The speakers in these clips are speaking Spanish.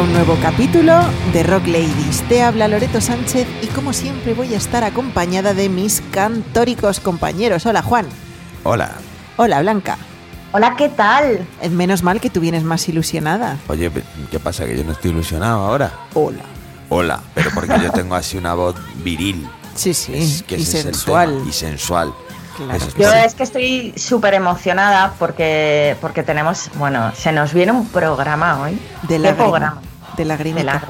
Un nuevo capítulo de Rock Ladies. Te habla Loreto Sánchez y como siempre voy a estar acompañada de mis cantóricos compañeros. Hola Juan. Hola. Hola Blanca. Hola, ¿qué tal? Eh, Menos mal que tú vienes más ilusionada. Oye, ¿qué pasa? ¿Que yo no estoy ilusionado ahora? Hola. Hola, pero porque yo tengo así una voz viril. Sí, sí. Es que y sensual. y sensual. Claro. Es Yo es que estoy súper emocionada porque, porque tenemos, bueno, se nos viene un programa hoy. de ¿Qué programa? De lagrimita.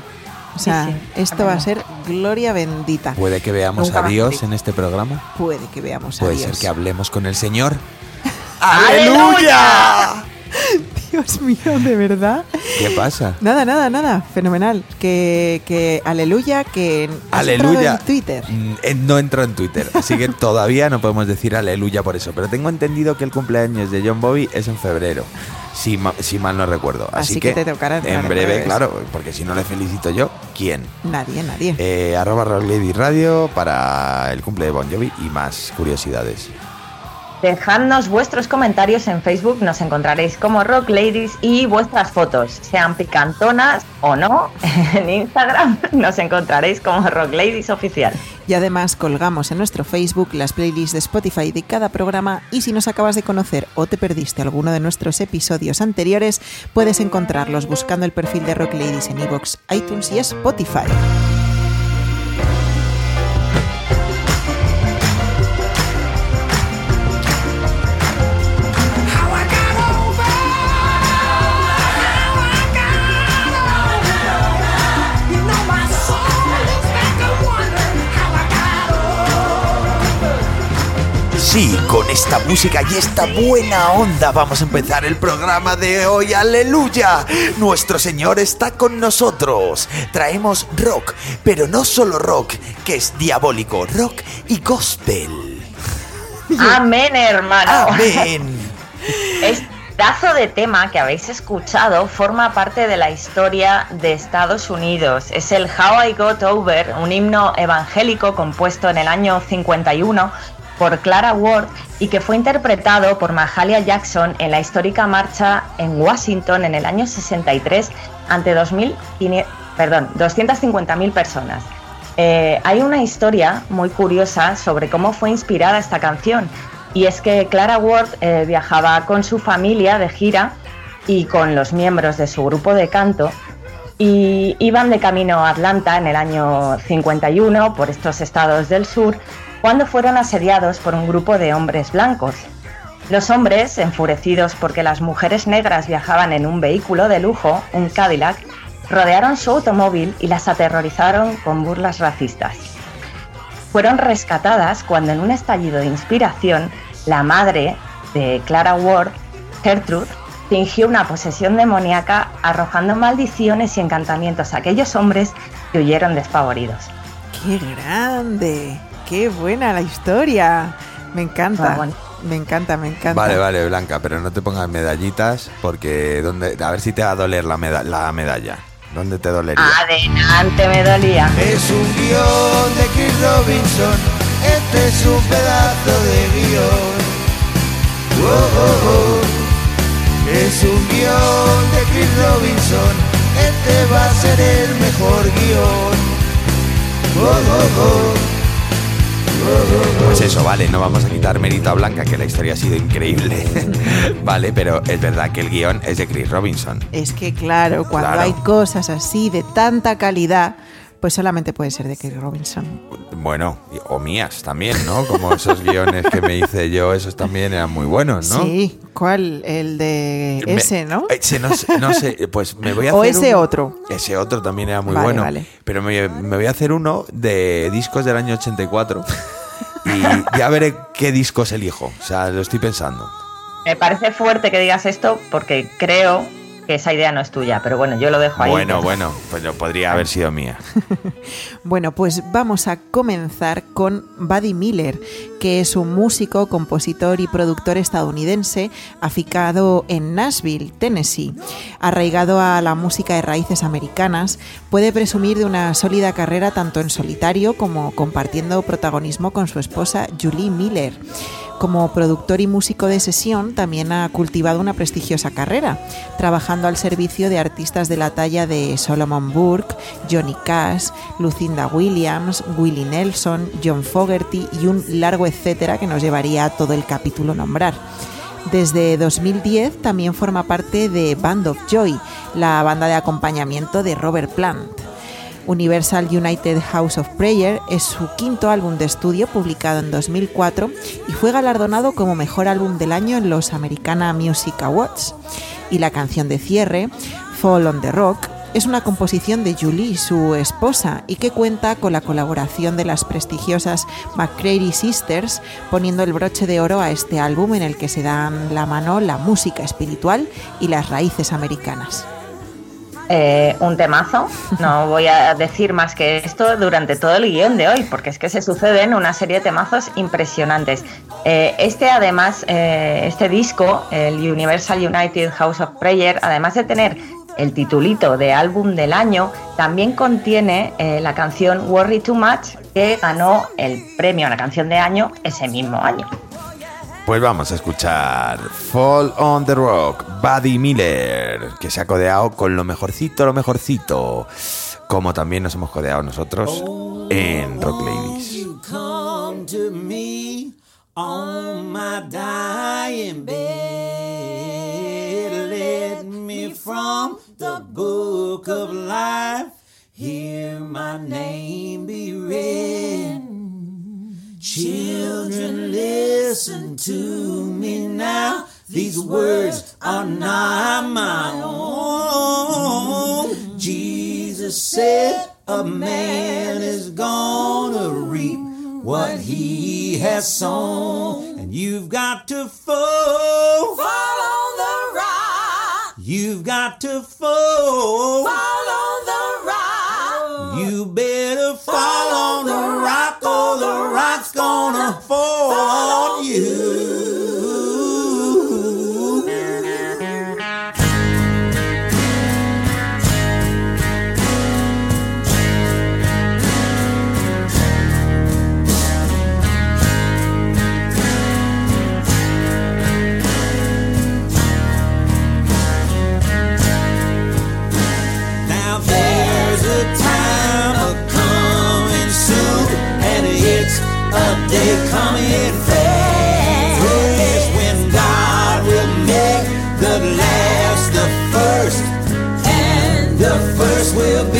O sea, Sí, sí, esto va a ser gloria bendita. ¿Puede que veamos Nunca a Dios en este programa? Puede que veamos a Puede Dios. ser que hablemos con el Señor. ¡Aleluya! Dios mío, de verdad. ¿Qué pasa? Nada, nada, nada. Fenomenal. Que, que aleluya, que Aleluya. en Twitter. Mm, eh, No entro en Twitter, así que todavía no podemos decir aleluya por eso. Pero tengo entendido que el cumpleaños de John Bobby es en febrero, si, ma- si mal no recuerdo. Así, Así que te tocará entrar en breve, claro, porque si no le felicito yo, ¿quién? Nadie, nadie. Eh, arroba Rock Lady Radio para el cumple de Bon Jovi y más curiosidades. Dejadnos vuestros comentarios en Facebook, nos encontraréis como Rock Ladies y vuestras fotos, sean picantonas o no, en Instagram nos encontraréis como Rock Ladies Oficial. Y además colgamos en nuestro Facebook las playlists de Spotify de cada programa y si nos acabas de conocer o te perdiste alguno de nuestros episodios anteriores, puedes encontrarlos buscando el perfil de Rock Ladies en iVoox, iTunes y Spotify. Sí, con esta música y esta buena onda vamos a empezar el programa de hoy. ¡Aleluya! Nuestro Señor está con nosotros. Traemos rock, pero no solo rock, que es diabólico, rock y gospel. Amén, hermano. Amén. Este pedazo de tema que habéis escuchado forma parte de la historia de Estados Unidos. Es el How I Got Over, un himno evangélico compuesto en el año 51 por Clara Ward y que fue interpretado por Mahalia Jackson en la histórica marcha en Washington en el año 63 ante 2.500 perdón, 250.000 personas. Eh, hay una historia muy curiosa sobre cómo fue inspirada esta canción. Y es que Clara Ward eh, viajaba con su familia de gira y con los miembros de su grupo de canto y iban de camino a Atlanta en el año 51 por estos estados del sur cuando fueron asediados por un grupo de hombres blancos. Los hombres, enfurecidos porque las mujeres negras viajaban en un vehículo de lujo, un Cadillac, rodearon su automóvil y las aterrorizaron con burlas racistas. Fueron rescatadas cuando en un estallido de inspiración, la madre de Clara Ward, Gertrude, fingió una posesión demoníaca arrojando maldiciones y encantamientos a aquellos hombres que huyeron desfavoridos. ¡Qué grande! ¡Qué buena la historia! Me encanta. Ah, bueno. Me encanta, me encanta. Vale, vale, Blanca, pero no te pongas medallitas porque ¿dónde, a ver si te va a doler la, meda- la medalla. ¿Dónde te dolería? Adelante me dolía. Es un guion de Chris Robinson, este es un pedazo de guion. Oh, oh, oh. Es un guion de Chris Robinson, este va a ser el mejor guion. Pues eso, vale, no vamos a quitar mérito a Blanca, que la historia ha sido increíble. vale, pero es verdad que el guion es de Chris Robinson. Es que claro, cuando Claro. hay cosas así de tanta calidad, pues solamente puede ser de Chris Robinson. Bueno, o mías también, ¿no? Como esos guiones que me hice yo, esos también eran muy buenos, ¿no? Sí, ¿cuál? El de Me- ese, ¿no? Ese no, sé- no sé, pues me voy a O hacer ese uno- otro. Ese otro también era muy Vale, bueno. vale. Pero me, me voy a hacer uno de discos del año 84 y ya veré qué discos elijo. O sea, lo estoy pensando. Me parece fuerte que digas esto porque creo que esa idea no es tuya, pero bueno, yo lo dejo ahí. Bueno, bueno, pues yo podría haber sido mía. Bueno, pues vamos a comenzar con Buddy Miller, que es un músico, compositor y productor estadounidense aficado en Nashville, Tennessee. Arraigado a la música de raíces americanas, puede presumir de una sólida carrera tanto en solitario como compartiendo protagonismo con su esposa Julie Miller. Como productor y músico de sesión, también ha cultivado una prestigiosa carrera, trabajando al servicio de artistas de la talla de Solomon Burke, Johnny Cash, Lucinda Williams, Willie Nelson, John Fogerty y un largo etcétera que nos llevaría a todo el capítulo nombrar. Desde 2010 también forma parte de Band of Joy, la banda de acompañamiento de Robert Plant. Universal United House of Prayer es su quinto álbum de estudio publicado en 2004 y fue galardonado como mejor álbum del año en los Americana Music Awards. Y la canción de cierre, Fall on the Rock, es una composición de Julie, su esposa, y que cuenta con la colaboración de las prestigiosas McCready Sisters, poniendo el broche de oro a este álbum en el que se dan la mano la música espiritual y las raíces americanas. Eh, un temazo, no voy a decir más que esto durante todo el guion de hoy, porque es que se suceden una serie de temazos impresionantes. Eh, este además, eh, este disco, el Universal United House of Prayer, además de tener el titulito de álbum del año, también contiene la canción Worry Too Much, que ganó el premio a la canción de año ese mismo año. Pues vamos a escuchar Fall on the Rock, Buddy Miller, que se ha codeado con lo mejorcito, lo mejorcito, como también nos hemos codeado nosotros en Rock Ladies. Me on my dying bed. Let me from the book of life. Hear my name be. Children, listen to me now. These words are not my own. Jesus said, A man is gonna reap what he has sown. And you've got to fall. Fall on the rock. You've got to fall. Fall on the. You better fall on the rock or the rock's gonna fall on you. Will be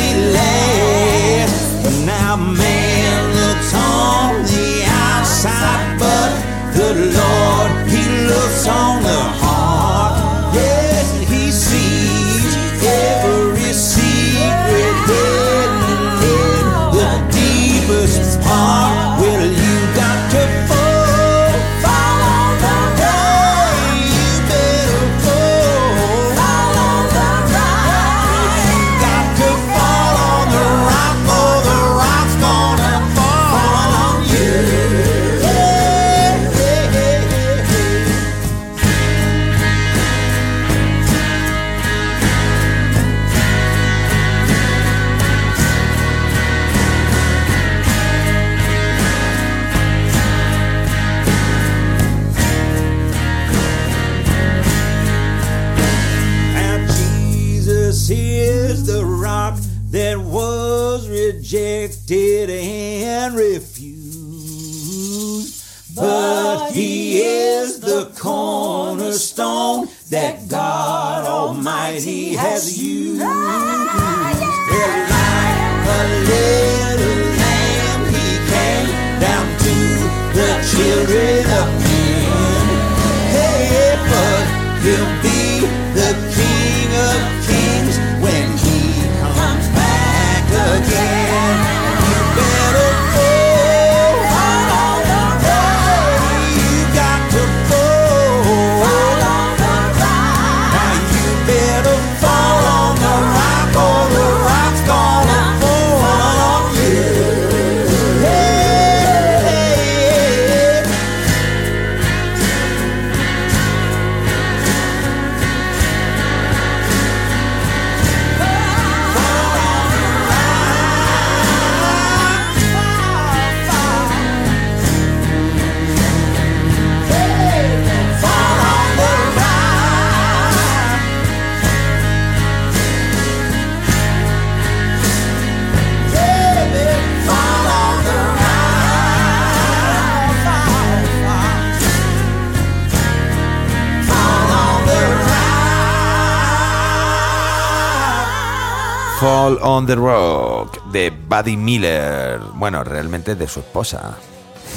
Fall on the Rock de Buddy Miller. Bueno, realmente de su esposa.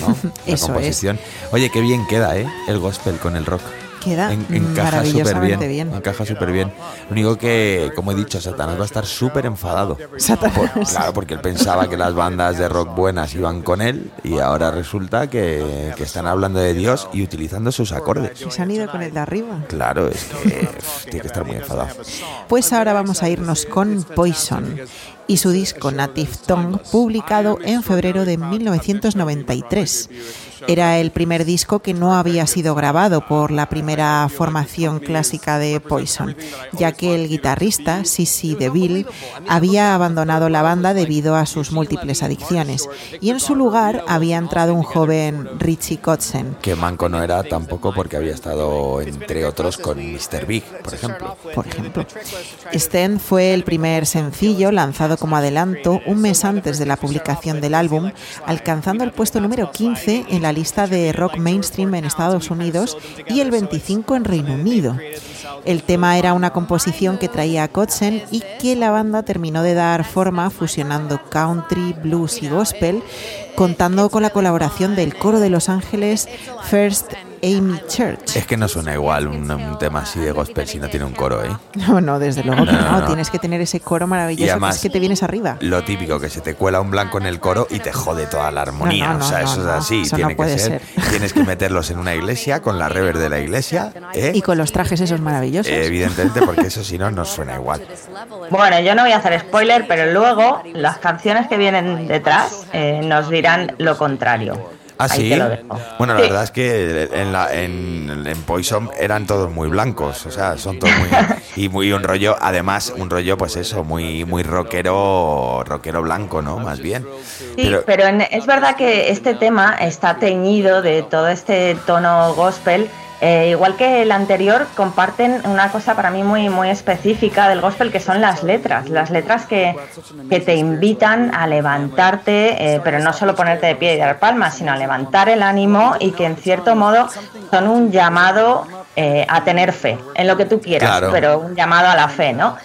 ¿no? La Eso es. composición. Oye, qué bien queda, ¿eh? El gospel con el rock. Queda En- encaja súper bien, bien. Encaja súper bien. Lo único que, como he dicho, Satanás va a estar súper enfadado. Satanás. Por- claro, porque él pensaba que las bandas de rock buenas iban con él y ahora resulta que, que están hablando de Dios y utilizando sus acordes. Y se han ido con el de arriba. Claro, es que tiene que estar muy enfadado. Pues ahora vamos a irnos con Poison y su disco Native Tongue, publicado en febrero de 1993. Era el primer disco que no había sido grabado por la primera formación clásica de Poison, ya que el guitarrista Sissy DeVille había abandonado la banda debido a sus múltiples adicciones y en su lugar había entrado un joven Richie Kotzen, Que Manco no era tampoco porque había estado, entre otros, con Mr. Big, por ejemplo. por ejemplo. Sten fue el primer sencillo lanzado como adelanto un mes antes de la publicación del álbum, alcanzando el puesto número 15 en la lista de rock mainstream en Estados Unidos y el 25 en Reino Unido. El tema era una composición que traía Kotzen y que la banda terminó de dar forma fusionando country, blues y gospel, contando con la colaboración del coro de Los Ángeles First Amy Church. Es que no suena igual un, un tema así de gospel si no tiene un coro, ¿eh? No, no, desde luego que No, no. no, no. Tienes que tener ese coro maravilloso Y además- que es que te vienes arriba. Lo típico, que se te cuela un blanco en el coro y te jode toda la armonía. No, no, no, o sea, no, eso no. es así. Eso tiene no que ser. ser. Tienes que meterlos en una iglesia con la rever de la iglesia, ¿eh? Y con los trajes esos maravillosos. Eh, Evidentemente, porque eso si no, no suena igual. Bueno, yo no voy a hacer spoiler, pero luego las canciones que vienen detrás eh, nos dirán lo contrario. ¿Ah, sí? Bueno, la Sí. verdad es que en, la, en, en Poison eran todos muy blancos, o sea, son todos muy... y muy un rollo, además, un rollo, pues eso, muy muy rockero, rockero blanco, ¿no? Más bien. Sí, pero, en- es verdad que este tema está teñido de todo este tono gospel. Eh, igual que el anterior, comparten una cosa para mí muy, muy específica del gospel, que son las letras. Las letras que, que te invitan a levantarte, eh, pero no solo ponerte de pie y dar palmas, sino a levantar el ánimo y que en cierto modo son un llamado eh, a tener fe en lo que tú quieras, Claro. pero un llamado a la fe, ¿no?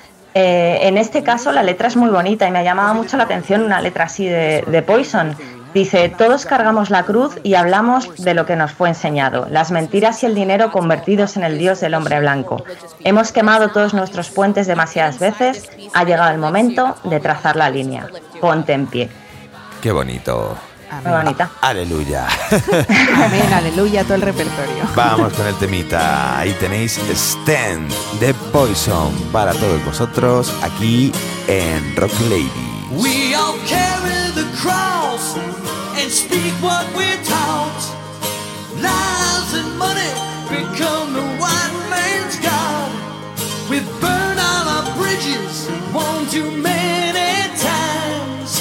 En este caso la letra es muy bonita y me ha llamado mucho la atención una letra así de, de Poison. Dice, todos cargamos la cruz y hablamos de lo que nos fue enseñado, las mentiras y el dinero convertidos en el Dios del hombre blanco. Hemos quemado todos nuestros puentes demasiadas veces, ha llegado el momento de trazar la línea. Ponte en pie. Qué bonito. Muy bonita. Aleluya. Amén, aleluya, todo el repertorio. Vamos con el temita. Ahí tenéis Stand de Poison para todos vosotros aquí en Rock Lady. We cross and speak what we're taught. Lies and money become the white man's God. We've burned all our bridges one too many times.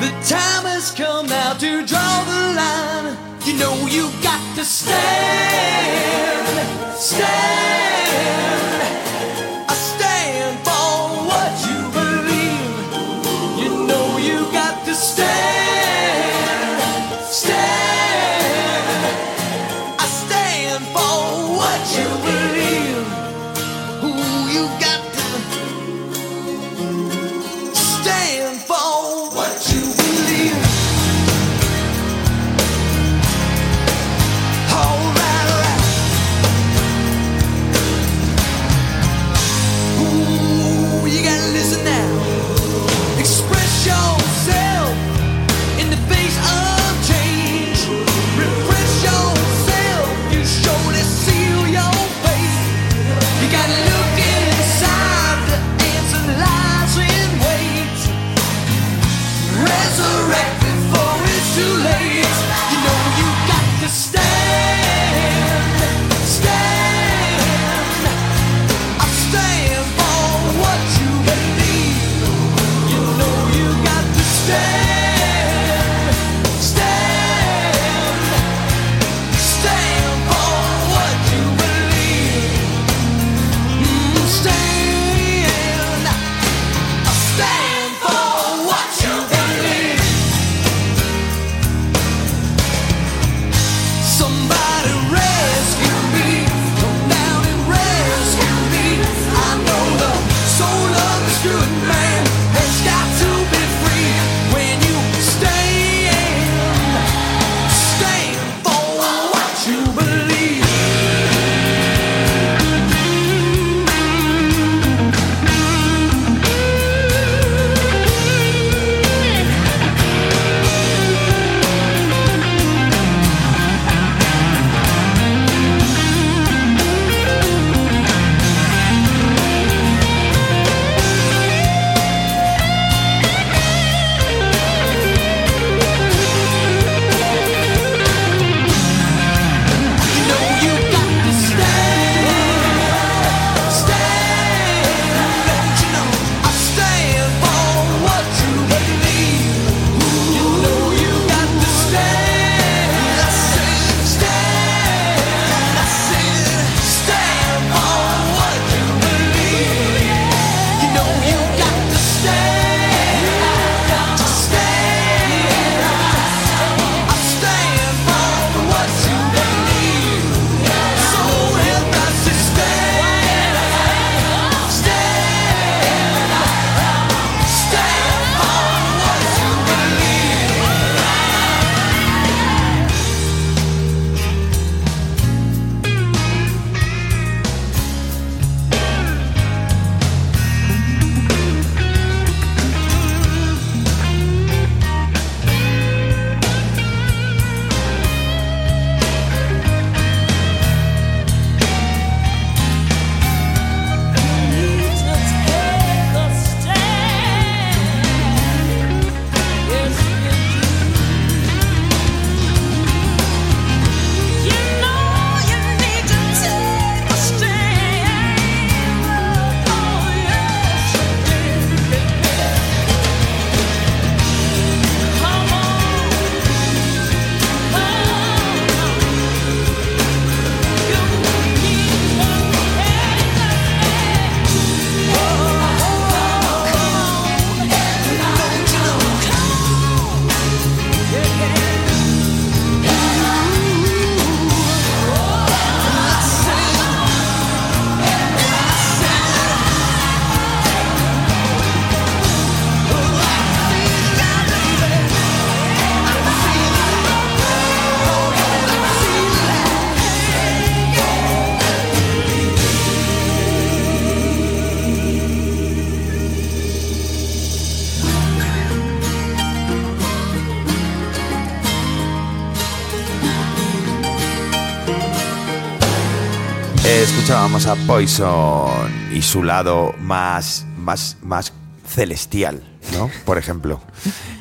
The time has come now to draw the line. You know you got to stand, stand. Escuchábamos a Poison y su lado más, más, más celestial, ¿no? Por ejemplo,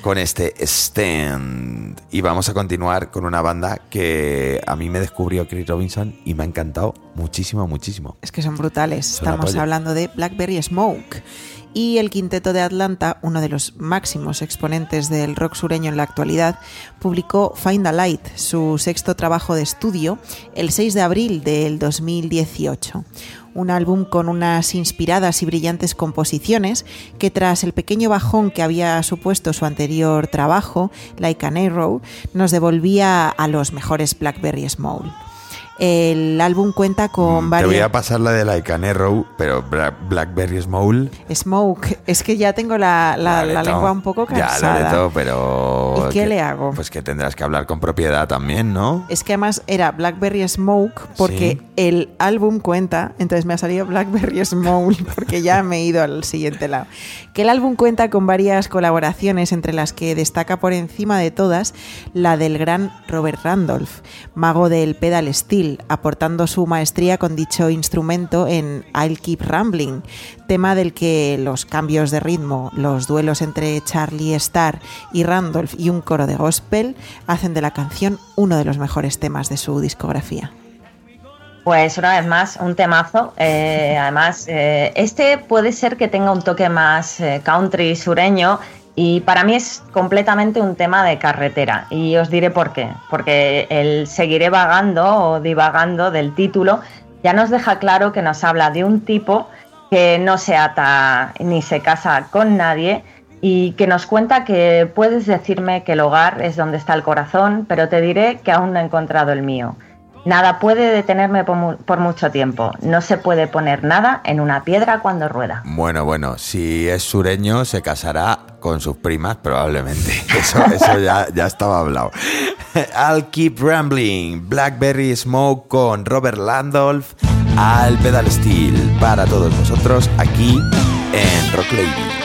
con este Stand. Y vamos a continuar con una banda que a mí me descubrió Chris Robinson y me ha encantado muchísimo, muchísimo. Es que son brutales. Son Estamos hablando de Blackberry Smoke. Y el quinteto de Atlanta, uno de los máximos exponentes del rock sureño en la actualidad, publicó Find a Light, su sexto trabajo de estudio, el 6 de abril del 2018. Un álbum con unas inspiradas y brillantes composiciones que tras el pequeño bajón que había supuesto su anterior trabajo, Like an Arrow, nos devolvía a los mejores Blackberry Small. El álbum cuenta con Mm, Te voy a pasar la de Like an Arrow, pero Blackberry Small. Smoke, es que ya tengo la, la- la lengua un poco Ya, cansada. lo de todo, pero. ¿Y qué que- le hago? Pues que tendrás que hablar con propiedad también, ¿no? Es que además era Blackberry Smoke porque Sí. el álbum cuenta, entonces me ha salido Blackberry Smoke porque ya me he ido al siguiente lado. Que el álbum cuenta con varias colaboraciones entre las que destaca por encima de todas la del gran Robert Randolph, mago del pedal steel, aportando su maestría con dicho instrumento en I'll Keep Rambling, tema del que los cambios de ritmo, los duelos entre Charlie Starr y Randolph y un coro de gospel hacen de la canción uno de los mejores temas de su discografía. Pues una vez más, un temazo. Eh, además, eh, este puede ser que tenga un toque más eh, country sureño y para mí es completamente un tema de carretera. Y os diré por qué. Porque el seguiré vagando o divagando del título ya nos deja claro que nos habla de un tipo que no se ata ni se casa con nadie y que nos cuenta que puedes decirme que el hogar es donde está el corazón, pero te diré que aún no he encontrado el mío. Nada puede detenerme por, mu- por mucho tiempo. No se puede poner nada en una piedra cuando rueda. Bueno, bueno, si es sureño, se casará con sus primas, probablemente. Eso, eso ya, ya estaba hablado. I'll keep rambling. Blackberry Smoke con Robert Landolf al pedal steel para todos vosotros aquí en Rock.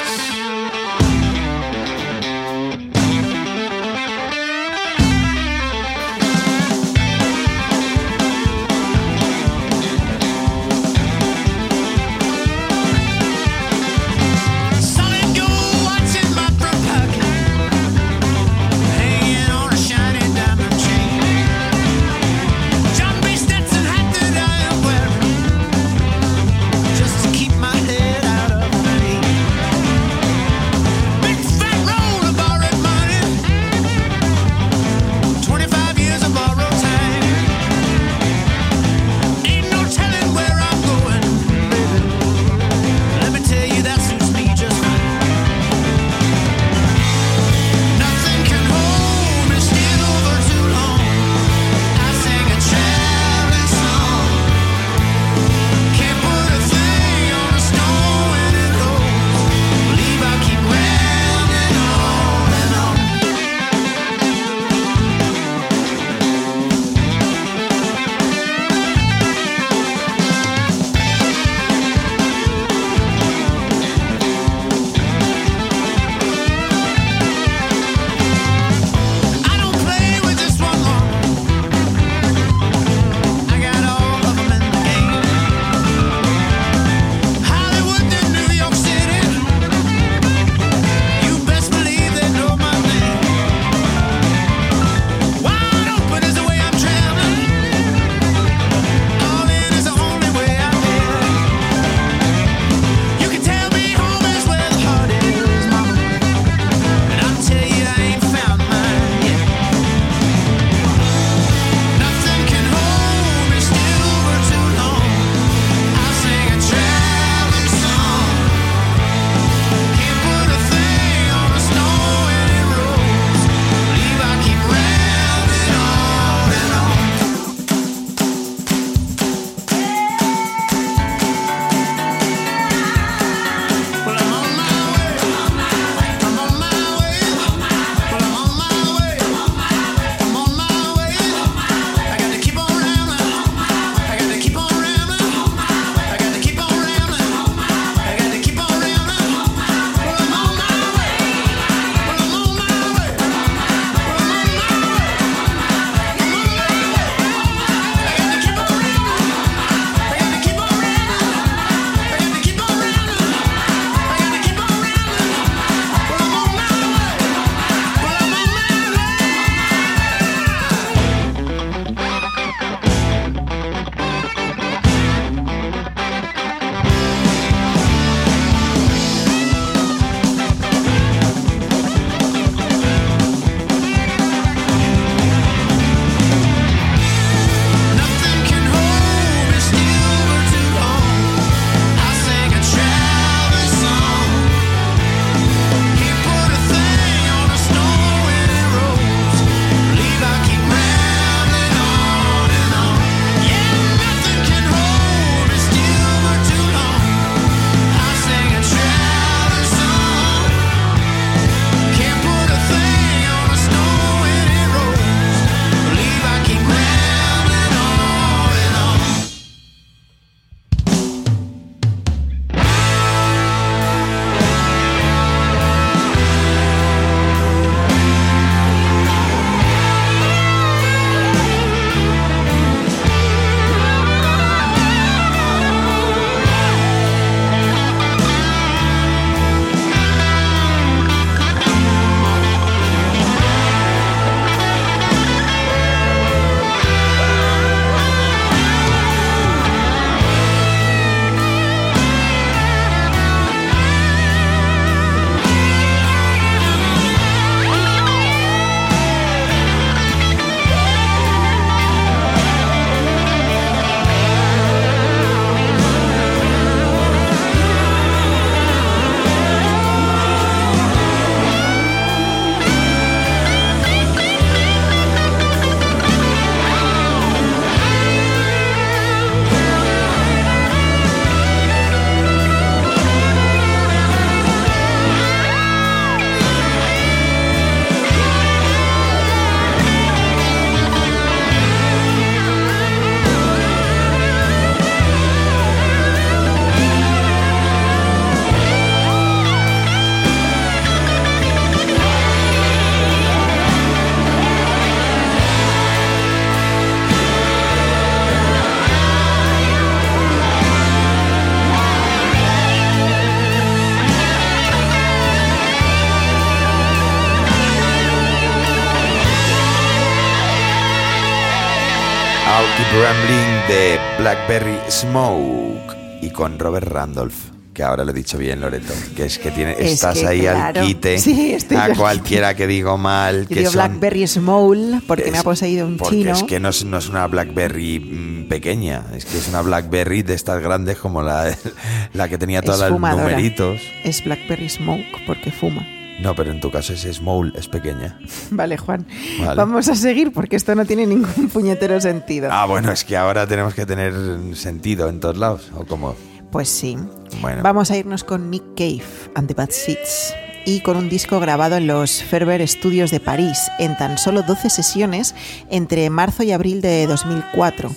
Blackberry Smoke y con Robert Randolph. Que ahora lo he dicho bien, Loreto. Que es que tiene, Es estás que, ahí claro. al quite Sí, a al cualquiera que digo mal. Que digo son- Blackberry Small porque me ha es- poseído un porque chino. es que no es, no es una Blackberry mm, pequeña, es que es una Blackberry de estas grandes como la, la que tenía todos es los numeritos. Es Blackberry Smoke porque fuma. No, pero en tu caso es small, es pequeña. Vale, Juan. Vale. Vamos a seguir porque esto no tiene ningún puñetero sentido. Ah, bueno, es que ahora tenemos que tener sentido en todos lados, o como... Pues sí. Bueno. Vamos a irnos con Nick Cave and the Bad Seeds y con un disco grabado en los Ferber Studios de París en tan solo 12 sesiones entre marzo y abril de 2004.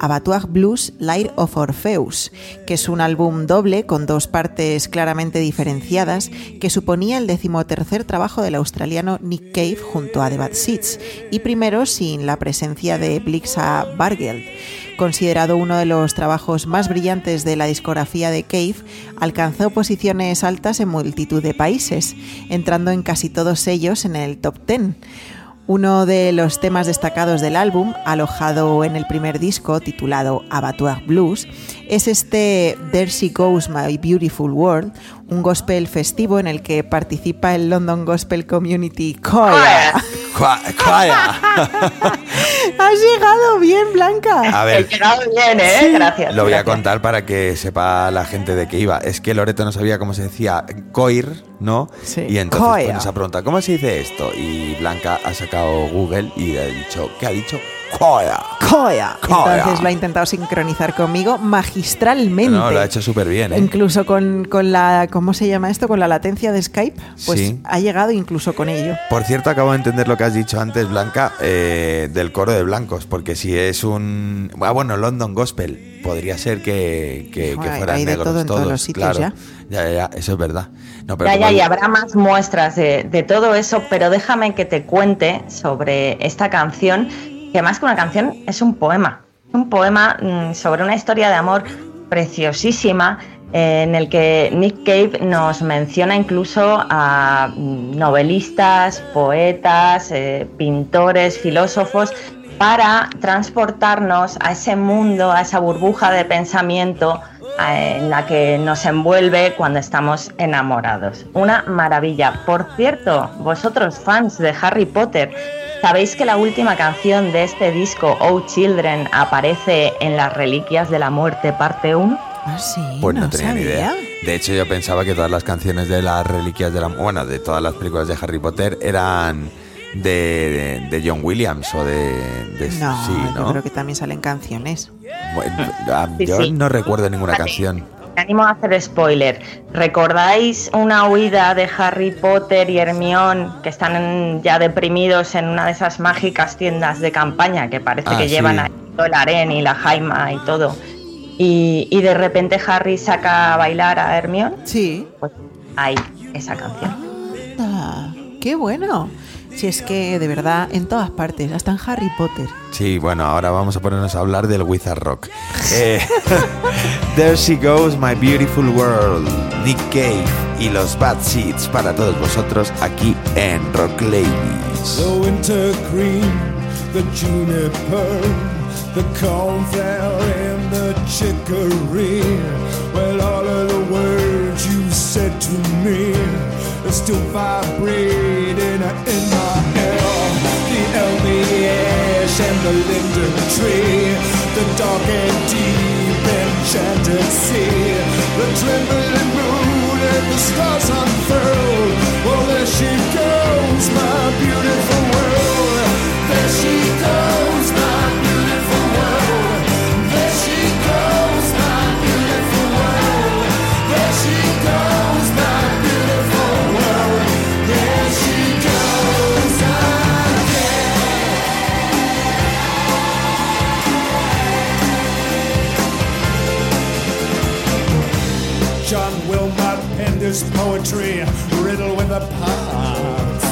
Abattoir Blues Light of Orpheus, que es un álbum doble con dos partes claramente diferenciadas que suponía el decimotercer trabajo del australiano Nick Cave junto a The Bad Seeds y primero sin la presencia de Blixa Bargeld. Considerado uno de los trabajos más brillantes de la discografía de Cave, alcanzó posiciones altas en multitud de países, entrando en casi todos ellos en el top 10. Uno de los temas destacados del álbum, alojado en el primer disco titulado Abattoir Blues, es este There She Goes My Beautiful World, un gospel festivo en el que participa el London Gospel Community Choir. Calla. Has llegado bien, Blanca. A He ver, llegado bien, ¿eh? Gracias. lo voy a contar para que sepa la gente de qué iba. Es que Loreto no sabía cómo se decía coir, ¿no? Sí, Y entonces coir. pues, nos ha preguntado, ¿cómo se dice esto? Y Blanca ha sacado Google y le ha dicho, ¿qué ha dicho? Coir. Koya. Koya. Entonces lo ha intentado sincronizar conmigo magistralmente. No, lo ha hecho súper bien, ¿eh? Incluso con, con la, ¿cómo se llama esto? Con la latencia de Skype. Pues Sí. ha llegado incluso con ello. Por cierto, acabo de entender lo que has dicho antes, Blanca, eh, del coro de blancos, porque si es un... Ah, bueno, London Gospel, podría ser que, que, que Joder, fueran hay de negros todo en todos todos, los sitios claro. Ya, ya, ya, eso es verdad. No, pero Ya, ya, y habrá más muestras de, de todo eso, pero déjame que te cuente sobre esta canción, que más que una canción es un poema. Un poema mm, sobre una historia de amor preciosísima eh, en el que Nick Cave nos menciona incluso a mm, novelistas, poetas, eh, pintores, filósofos, para transportarnos a ese mundo, a esa burbuja de pensamiento eh, en la que nos envuelve cuando estamos enamorados. Una maravilla. Por cierto, vosotros fans de Harry Potter, ¿sabéis que la última canción de este disco, Oh Children, aparece en Las Reliquias de la Muerte, parte 1? Ah, sí. Pues no, tenía ni idea. sabía. De hecho, yo pensaba que todas las canciones de las reliquias de la... Bueno, de todas las películas de Harry Potter eran de, de, de John Williams o de... de- No, sí, yo ¿no? creo que también salen canciones. Bueno, ah, Sí, yo sí. no recuerdo ninguna canción. Me animo a hacer spoiler. ¿Recordáis una huida de Harry Potter y Hermione que están en- ya deprimidos en una de esas mágicas tiendas de campaña que parece Ah, que sí. llevan ahí todo el harén y la jaima y todo? Y, y de repente Harry saca a bailar a Hermione. Sí. Pues ahí, esa canción. Ah, qué bueno. Si es que, de verdad, en todas partes, hasta en Harry Potter. Sí, bueno, ahora vamos a ponernos a hablar del Wizard Rock. Eh, There She Goes, My Beautiful World, Nick Cave y los Bad Seeds para todos vosotros aquí en Rock Ladies. The winter green, the juniper, the cornflower and the chicory. Well, all of the words you said to me are still vibrating in my ear. The elmy ash and the linden tree, the dark and deep enchanted sea, the trembling moon and the stars unfurl. Well, there she goes, my beautiful His poetry, riddled with a parts.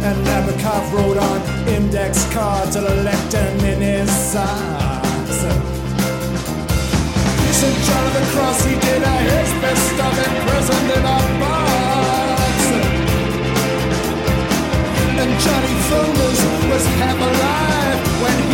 And Nabokov wrote on index cards a lectern in his socks. St. John of the Cross, he did a his best stuff imprisoned in a box. And Johnny Thunders was half alive increased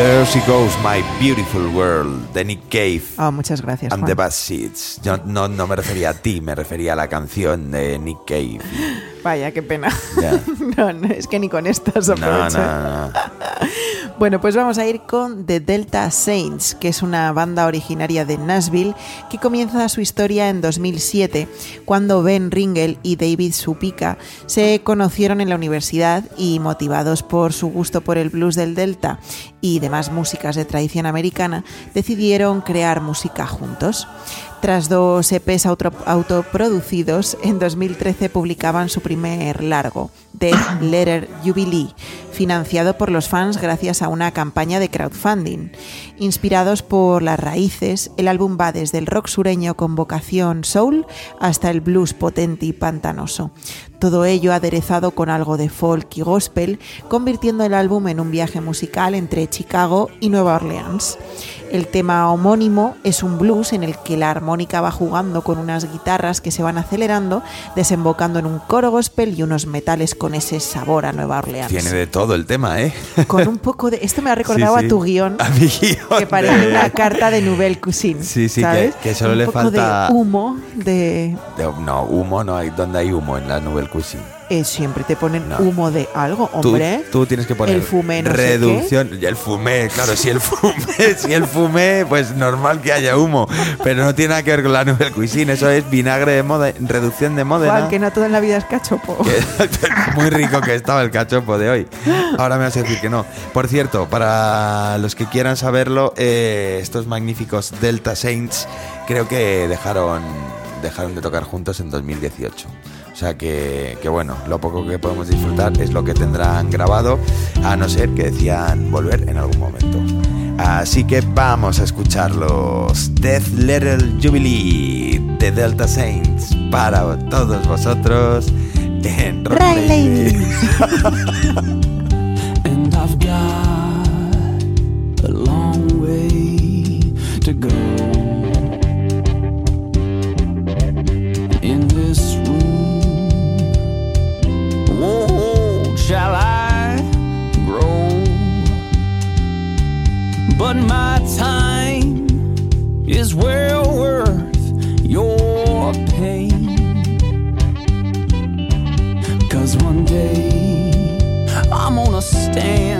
There she goes, my beautiful world, de Nick Cave. Ah, muchas gracias. And Juan. the Bad Seeds. Yo no, no me refería a ti, me refería a la canción de Nick Cave. Vaya, qué pena. Ya. no, no, es que ni con estas No, aprovecho. no, no. Bueno, pues vamos a ir con The Delta Saints, que es una banda originaria de Nashville que comienza su historia en 2007, cuando Ben Ringel y David Supika se conocieron en la universidad y motivados por su gusto por el blues del Delta y demás músicas de tradición americana, decidieron crear música juntos. Tras dos EPs auto- autoproducidos, en 2013 publicaban su primer largo, The Letter Jubilee, financiado por los fans gracias a una campaña de crowdfunding. Inspirados por las raíces, el álbum va desde el rock sureño con vocación soul hasta el blues potente y pantanoso. Todo ello aderezado con algo de folk y gospel, convirtiendo el álbum en un viaje musical entre Chicago y Nueva Orleans. El tema homónimo es un blues en el que la armónica va jugando con unas guitarras que se van acelerando, desembocando en un coro gospel y unos metales con ese sabor a Nueva Orleans. Tiene de todo el tema, ¿eh? Con un poco de... Esto me ha recordado Sí, sí. a tu guion, A mi guion que parece de- una carta de Nouvelle Cuisine. Sí, sí, que- ¿sabes? que solo un le poco falta- de humo, de... de- No, humo no hay. ¿Dónde hay humo? En la Nouvelle Cuisine. Eh, siempre te ponen No. humo de algo, hombre. tú tienes que poner El fumé, no sé reducción. Y el fumé, claro, si el fumé, si el fumé, pues normal que haya humo. Pero no tiene nada que ver con la Nouvelle Cuisine. Eso es vinagre de moda, reducción de Módena. Juan, que no todo en la vida es cachopo. Muy rico que estaba el cachopo de hoy. Ahora me vas a decir que no. Por cierto, para los que quieran saberlo, eh, estos magníficos Delta Saints creo que dejaron, dejaron de tocar juntos en 2018. O sea que, que bueno, lo poco que podemos disfrutar es lo que tendrán grabado, a no ser que decían volver en algún momento. Así que vamos a escucharlos. Death Little Jubilee de Delta Saints para todos vosotros en Rock Right Ladies. And I've got a long way to go shall I grow? But my time is well worth your pain. Cause one day I'm gonna stand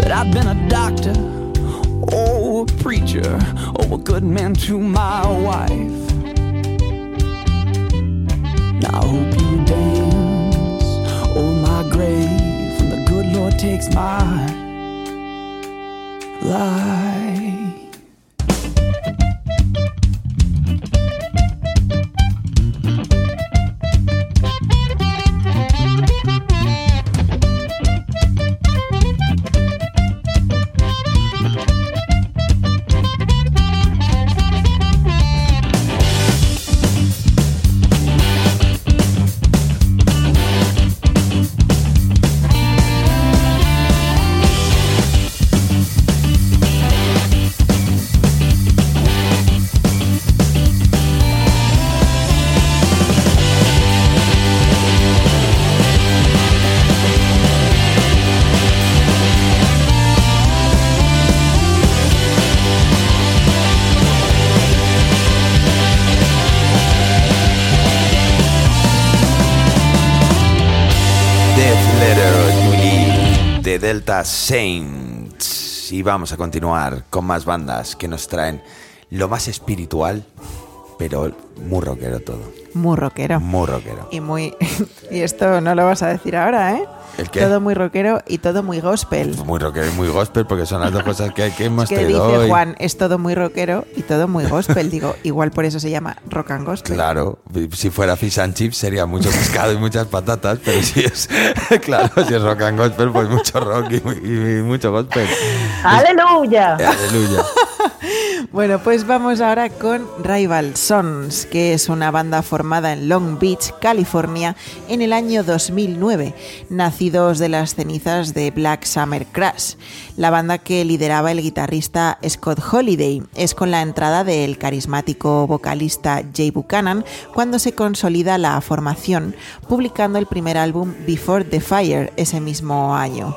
That I've been a doctor, or a preacher, or a good man to my wife. Now I hope you dance o'er my grave when the good Lord takes my life. Delta Saints. Y vamos a continuar con más bandas que nos traen lo más espiritual, pero muy rockero todo. Muy rockero. Muy rockero. Y muy. y esto no lo vas a decir ahora, ¿eh? ¿El qué? Todo muy rockero y todo muy gospel. Muy rockero y muy gospel porque son las dos cosas que, que hemos Es que traído dice hoy. Juan, es todo muy rockero y todo muy gospel. Digo, igual por eso se llama rock and gospel. Claro, si fuera fish and chips sería mucho pescado y muchas patatas, pero si es, claro, si es rock and gospel, pues mucho rock y, y- y mucho gospel. ¡Aleluya! Aleluya. Bueno, pues vamos ahora con Rival Sons, que es una banda formada en Long Beach, California, en el año 2009. Nació nacidos de las cenizas de Black Summer Crash, la banda que lideraba el guitarrista Scott Holiday. Es con la entrada del carismático vocalista Jay Buchanan cuando se consolida la formación, publicando el primer álbum Before the Fire ese mismo año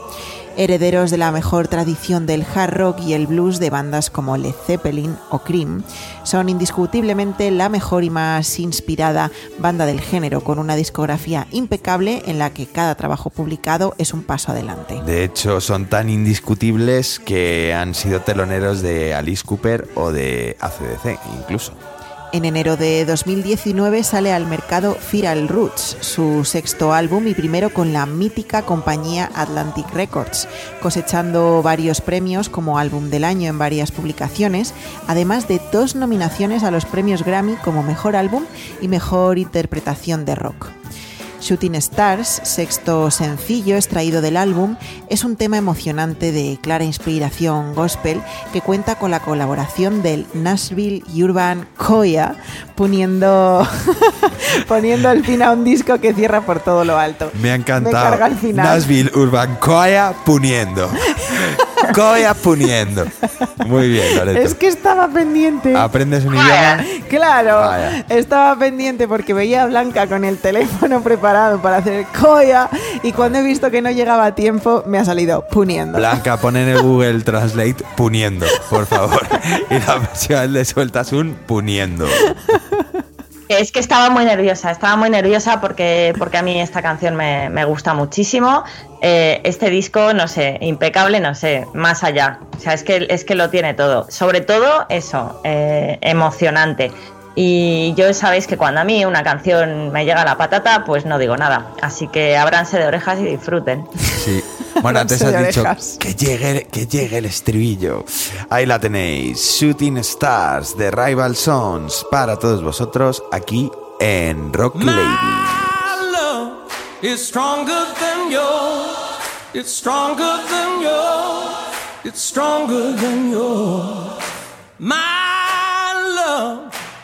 herederos de la mejor tradición del hard rock y el blues de bandas como Led Zeppelin o Cream, son indiscutiblemente la mejor y más inspirada banda del género, con una discografía impecable en la que cada trabajo publicado es un paso adelante. De hecho, son tan indiscutibles que han sido teloneros de Alice Cooper o de ACDC incluso. En enero de 2019 sale al mercado Feral Roots, su sexto álbum y primero con la mítica compañía Atlantic Records, cosechando varios premios como álbum del año en varias publicaciones, además de dos nominaciones a los premios Grammy como mejor álbum y mejor interpretación de rock. Shooting Stars, sexto sencillo extraído del álbum, es un tema emocionante de clara inspiración gospel que cuenta con la colaboración del Nashville Urban Choir, poniendo, poniendo el fin a un disco que cierra por todo lo alto. Me ha encantado. Me carga el final. Nashville Urban Coya puniendo. Coya puniendo. Muy bien, Loreto. Es que estaba pendiente. Aprendes un idioma. Claro, Vaya. estaba pendiente porque veía a Blanca con el teléfono preparado para hacer coya y cuando he visto que no llegaba a tiempo me ha salido puniendo. Blanca, pon en el Google Translate puniendo, por favor. Y la versión le sueltas un puniendo. Es que estaba muy nerviosa, estaba muy nerviosa porque, porque a mí esta canción me, me gusta muchísimo. Eh, este disco, no sé, impecable, no sé, más allá. O sea, es que, es que lo tiene todo. Sobre todo eso, eh, emocionante. Y yo sabéis que cuando a mí una canción me llega a la patata, pues no digo nada. Así que ábranse de orejas y disfruten. Sí. Bueno, antes has dicho que llegue, que llegue el estribillo. Ahí la tenéis. Shooting Stars de Rival Sons para todos vosotros aquí en Rock Lady. My love is stronger than yours. It's stronger than yours. It's stronger than yours. My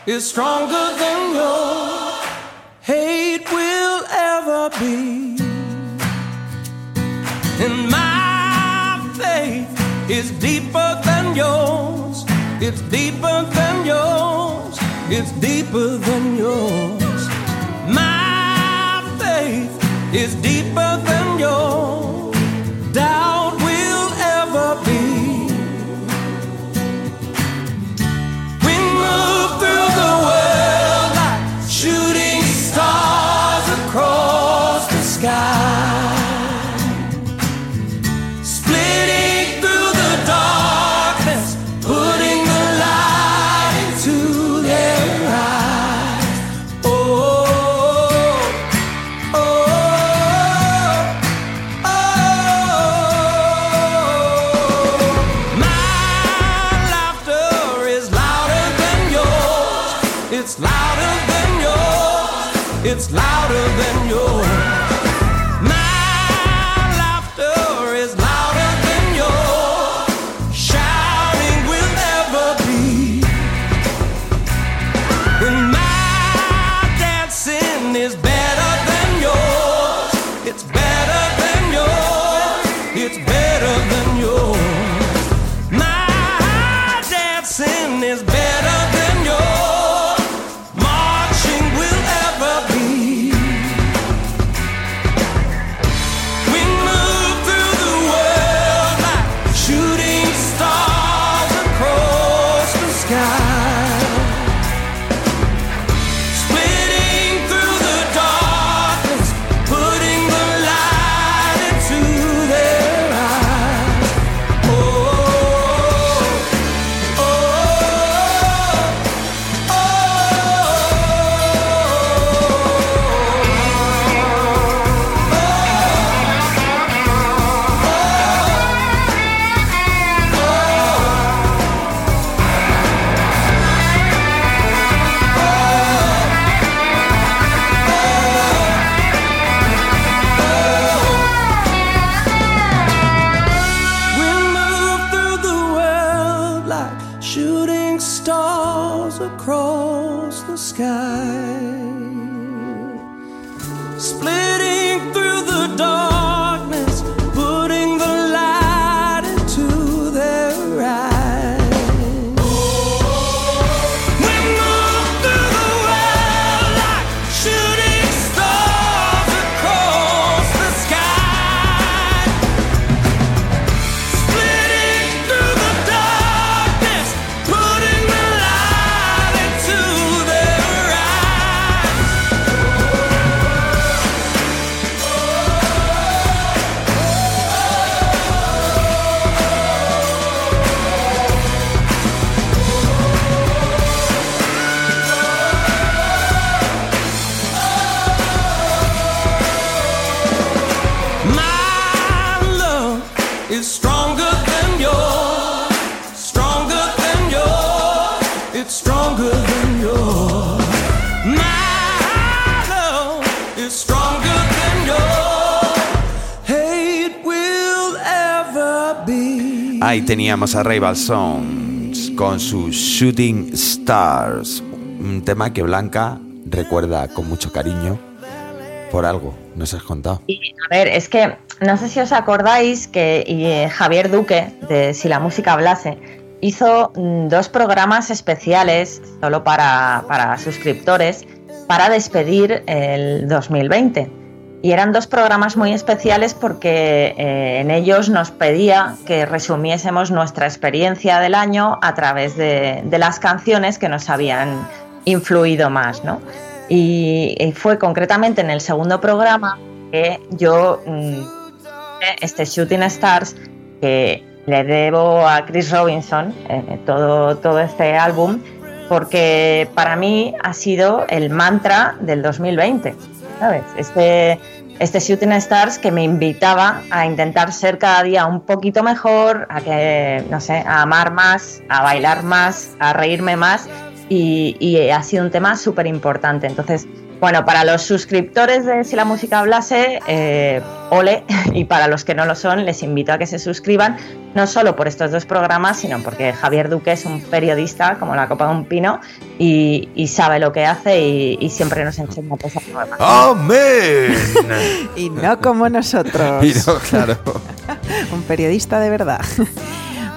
is stronger than yours. Hate will ever be. And my faith is deeper than yours. It's deeper than yours. It's deeper than yours. My faith is deeper than yours. Teníamos a Rival Sons con su Shooting Stars, un tema que Blanca recuerda con mucho cariño por algo, nos has contado. Y, a ver, es que no sé si os acordáis que eh, Javier Duque, de Si la música hablase, hizo mm, dos programas especiales solo para, para suscriptores para despedir el 2020. Y eran dos programas muy especiales porque eh, en ellos nos pedía que resumiésemos nuestra experiencia del año a través de, las canciones que nos habían influido más, ¿no? Y, y fue concretamente en el segundo programa que yo mm, este Shooting Stars que le debo a Chris Robinson eh, todo, todo este álbum porque para mí ha sido el mantra del 2020, ¿sabes? Este, este Shooting Stars que me invitaba a intentar ser cada día un poquito mejor, a que, no sé, a amar más, a bailar más, a reírme más y, y ha sido un tema súper importante. Entonces, bueno, para los suscriptores de Si la música hablase, eh, ole, y para los que no lo son, les invito a que se suscriban, no solo por estos dos programas, sino porque Javier Duque es un periodista como la copa de un pino y, y sabe lo que hace y, y siempre nos enseña cosas nuevas. ¡Amén! Y no como nosotros. Y no, claro. Un periodista de verdad.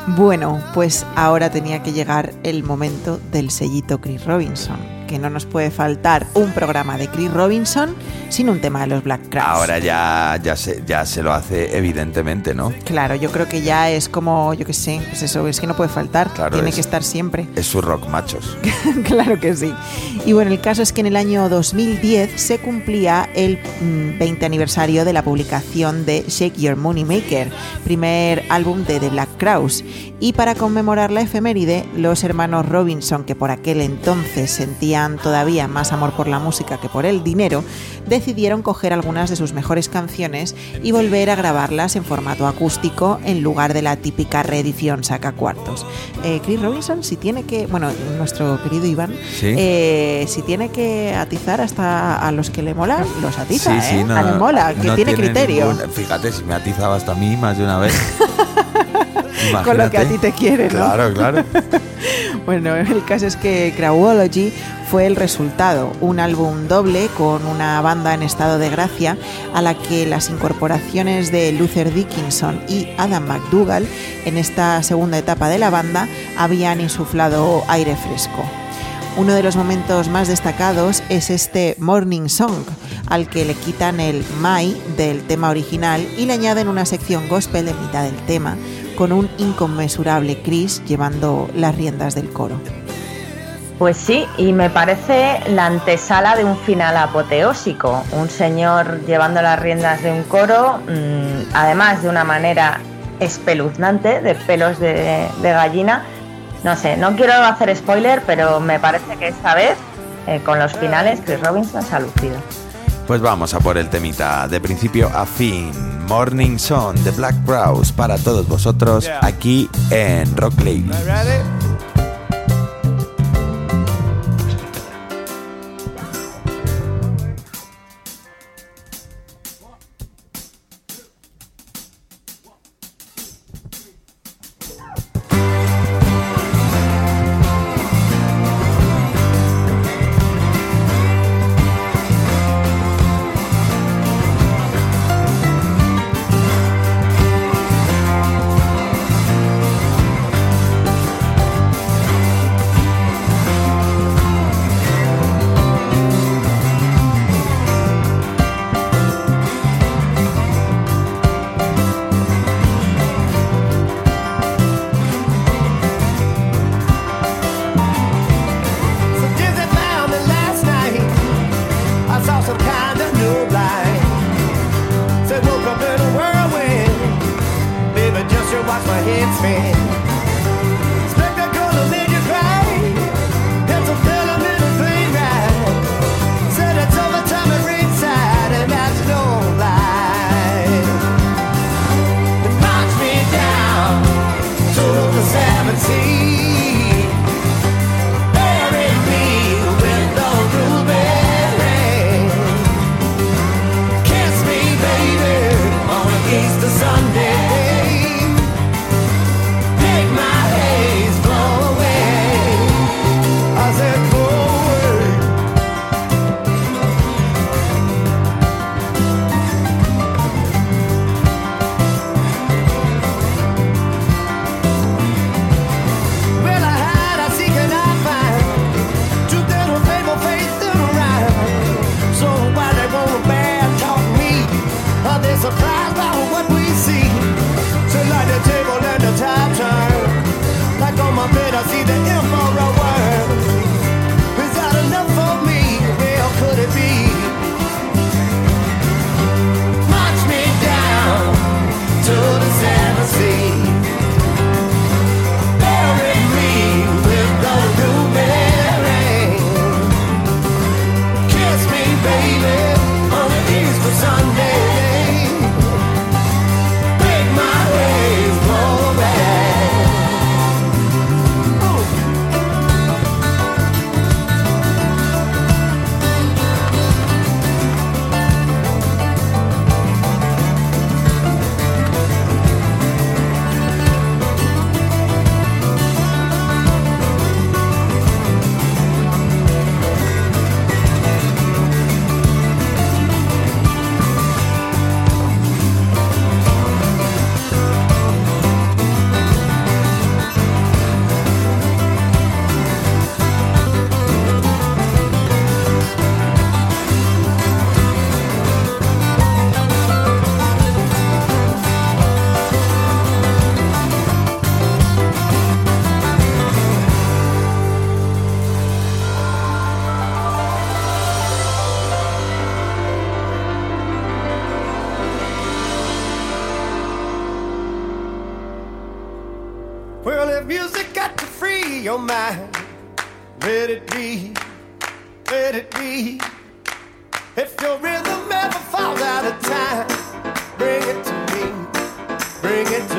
Bueno, pues ahora tenía que llegar el momento del sellito Chris Robinson, que no nos puede faltar un programa de Chris Robinson sin un tema de los Black Crowes. Ahora ya, ya, se, ya se lo hace evidentemente, ¿no? Claro, yo creo que ya es como, yo qué sé, pues eso, es que no puede faltar, Claro, tiene es- que estar siempre. Es su rock machos. claro que sí. Y bueno, el caso es que en el año 2010 se cumplía el mm, 20 aniversario de la publicación de Shake Your Money Maker, primer álbum de The Black Crowes. Y para conmemorar la efeméride, los hermanos Robinson, que por aquel entonces sentían todavía más amor por la música que por el dinero, decidieron coger algunas de sus mejores canciones y volver a grabarlas en formato acústico en lugar de la típica reedición saca cuartos. Eh, Chris Robinson, si tiene que, bueno, nuestro querido Iván, Sí. eh, si tiene que atizar hasta a los que le mola, los atiza, sí, sí, ¿eh? no, A mola, que no tiene, criterio. ningún- fíjate, si me ha atizado hasta a mí más de una vez. Con lo que a Imagínate. ti te quiere, ¿no? Claro, claro. Bueno, el caso es que Crowology fue el resultado, un álbum doble con una banda en estado de gracia a la que las incorporaciones de Luther Dickinson y Adam McDougall en esta segunda etapa de la banda habían insuflado aire fresco. Uno de los momentos más destacados es este Morning Song, al que le quitan el My del tema original y le añaden una sección gospel en mitad del tema, con un inconmensurable Chris llevando las riendas del coro. Pues sí, y me parece la antesala de un final apoteósico. Un señor llevando las riendas de un coro, mm, además de una manera espeluznante, de pelos de, gallina. No sé, no quiero hacer spoiler, pero me parece que esta vez, eh, con los finales, Chris Robinson se ha lucido. Pues vamos a por el temita de principio a fin. Morning Sun de Black Crowes para todos vosotros aquí en Rock Lady. Mind. Let it be, let it be. If your rhythm ever falls out of time, bring it to me, bring it to me.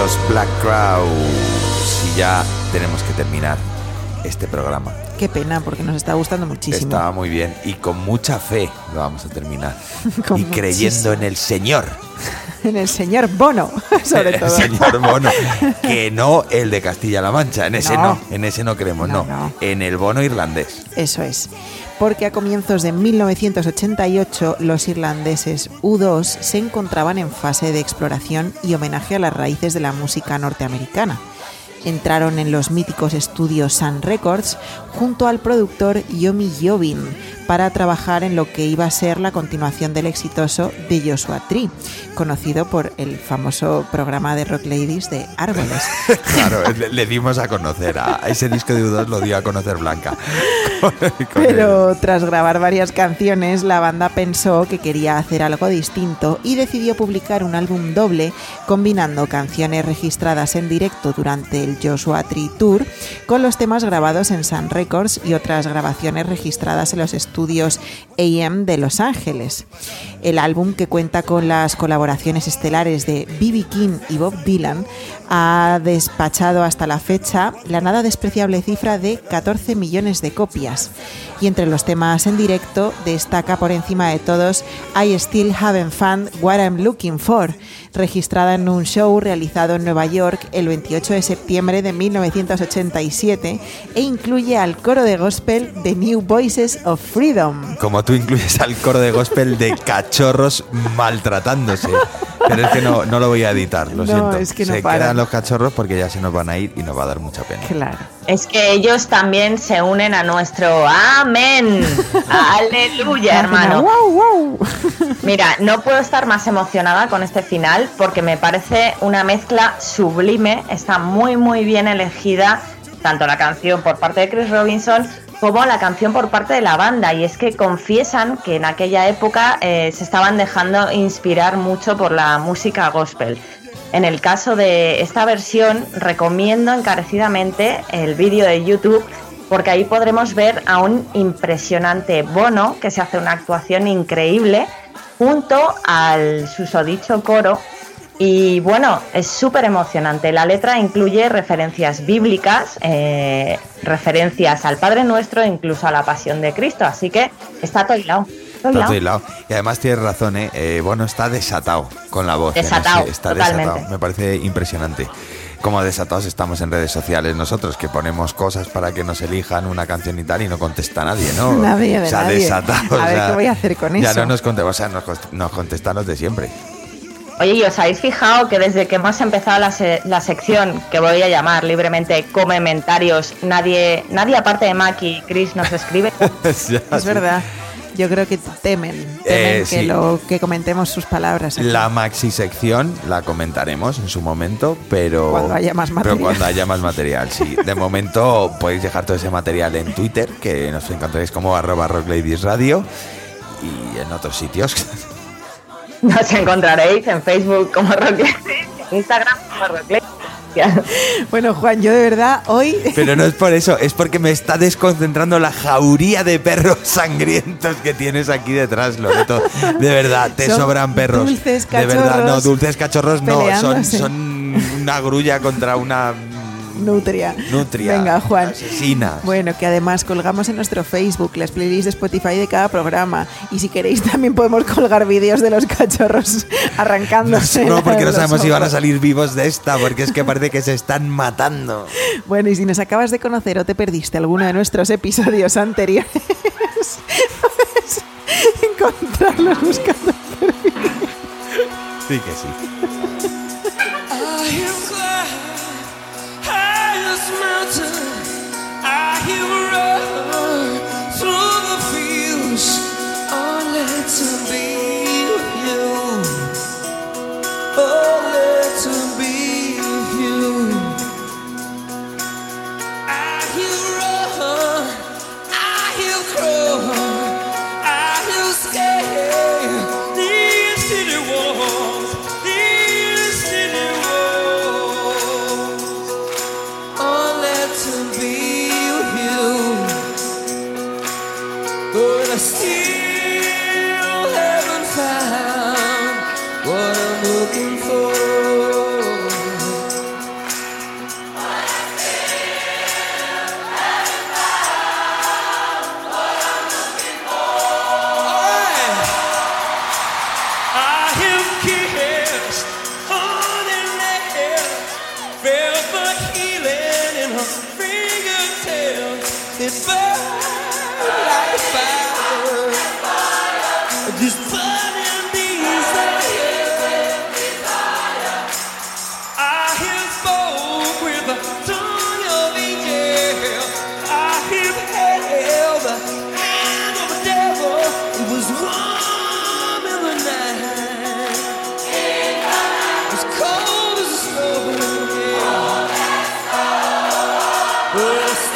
Los Black Crowes. Y ya tenemos que terminar este programa. Qué pena, porque nos está gustando muchísimo. Estaba muy bien y con mucha fe lo vamos a terminar. Y creyendo en el Señor, En el señor Bono, sobre el todo. Señor Bono, que no el de Castilla-La Mancha, en ese no. No. en ese no creemos, no. en el bono irlandés. Eso es. Porque a comienzos de 1988 los irlandeses U2 se encontraban en fase de exploración y homenaje a las raíces de la música norteamericana. Entraron en los míticos estudios Sun Records junto al productor Yomi Jobin para trabajar en lo que iba a ser la continuación del exitoso de Joshua Tree, conocido por el famoso programa de Rock Ladies de Árboles. Claro, le, le dimos a conocer, a, ese disco de U2 lo dio a conocer Blanca. Con- con Pero tras grabar varias canciones, la banda pensó que quería hacer algo distinto y decidió publicar un álbum doble combinando canciones registradas en directo durante el Joshua Tree Tour con los temas grabados en Sun Records y otras grabaciones registradas en los estudios AM de Los Ángeles. El álbum, que cuenta con las colaboraciones estelares de B.B. King y Bob Dylan, ha despachado hasta la fecha la nada despreciable cifra de 14 millones de copias. Y entre los temas en directo destaca por encima de todos I Still Haven't Found What I'm Looking For, registrada en un show realizado en Nueva York el 28 de septiembre de 1987 e incluye al coro de gospel The New Voices of Freedom. Como tú incluyes al coro de gospel de cachorros maltratándose. Pero es que no, no lo voy a editar, lo No, siento. es que no se paran. quedan los cachorros porque ya se nos van a ir y nos va a dar mucha pena. Claro. Es que ellos también se unen a nuestro amén. Aleluya, hermano. ¡Wow, wow! Mira, no puedo estar más emocionada con este final porque me parece una mezcla sublime. Está muy, muy bien elegida tanto la canción por parte de Chris Robinson como la canción por parte de la banda. Y es que confiesan que en aquella época eh, se estaban dejando inspirar mucho por la música gospel. En el caso de esta versión, recomiendo encarecidamente el vídeo de YouTube porque ahí podremos ver a un impresionante Bono que se hace una actuación increíble junto al susodicho coro. Y bueno, es súper emocionante. La letra incluye referencias bíblicas, eh, referencias al Padre Nuestro, incluso a la Pasión de Cristo. Así que está todo hilado. todo Está todo hilado. Y además tienes razón, ¿eh? Eh, Bono está desatado con la voz. ¿eh? Desatado, Sí, está totalmente. desatado. Me parece impresionante. Como desatados estamos en redes sociales nosotros, que ponemos cosas para que nos elijan una canción y tal y no contesta nadie, ¿no? Nadie de o sea, nadie. desatados. A ver, o sea, ¿qué voy a hacer con Ya eso? no nos contestan, o sea, nos contestan los de siempre. Oye, ¿y os habéis fijado que desde que hemos empezado la, se- la sección que voy a llamar libremente Comentarios, nadie, nadie aparte de Mac y Chris nos escribe? Ya, Es sí. verdad. Yo creo que temen, temen Eh, que, sí. lo, que comentemos sus palabras. aquí. La maxi sección la comentaremos en su momento, pero Cuando haya más material. Pero cuando haya más material, sí. De momento podéis dejar todo ese material en Twitter, que nos encontraréis como arroba rockladiesradio y en otros sitios. Nos encontraréis en Facebook como Rocklet, en Instagram como Rocklet. Bueno, Juan, yo de verdad hoy Pero no es por eso, es porque me está desconcentrando la jauría de perros sangrientos que tienes aquí detrás, Loreto. De verdad, te Son sobran perros. dulces de verdad, no, cachorros dulces cachorros no, son una grulla contra una nutria. nutria. Venga, Juan. Asesina. Bueno, que además colgamos en nuestro Facebook las playlists de Spotify de cada programa. Y si queréis también podemos colgar vídeos de los cachorros arrancándose. no, porque no sabemos si van a salir vivos de esta, porque es que parece que se están matando. Bueno, y si nos acabas de conocer o te perdiste alguno de nuestros episodios anteriores, puedes encontrarlos buscando. Sí que sí. Mountain. I hear run Isso.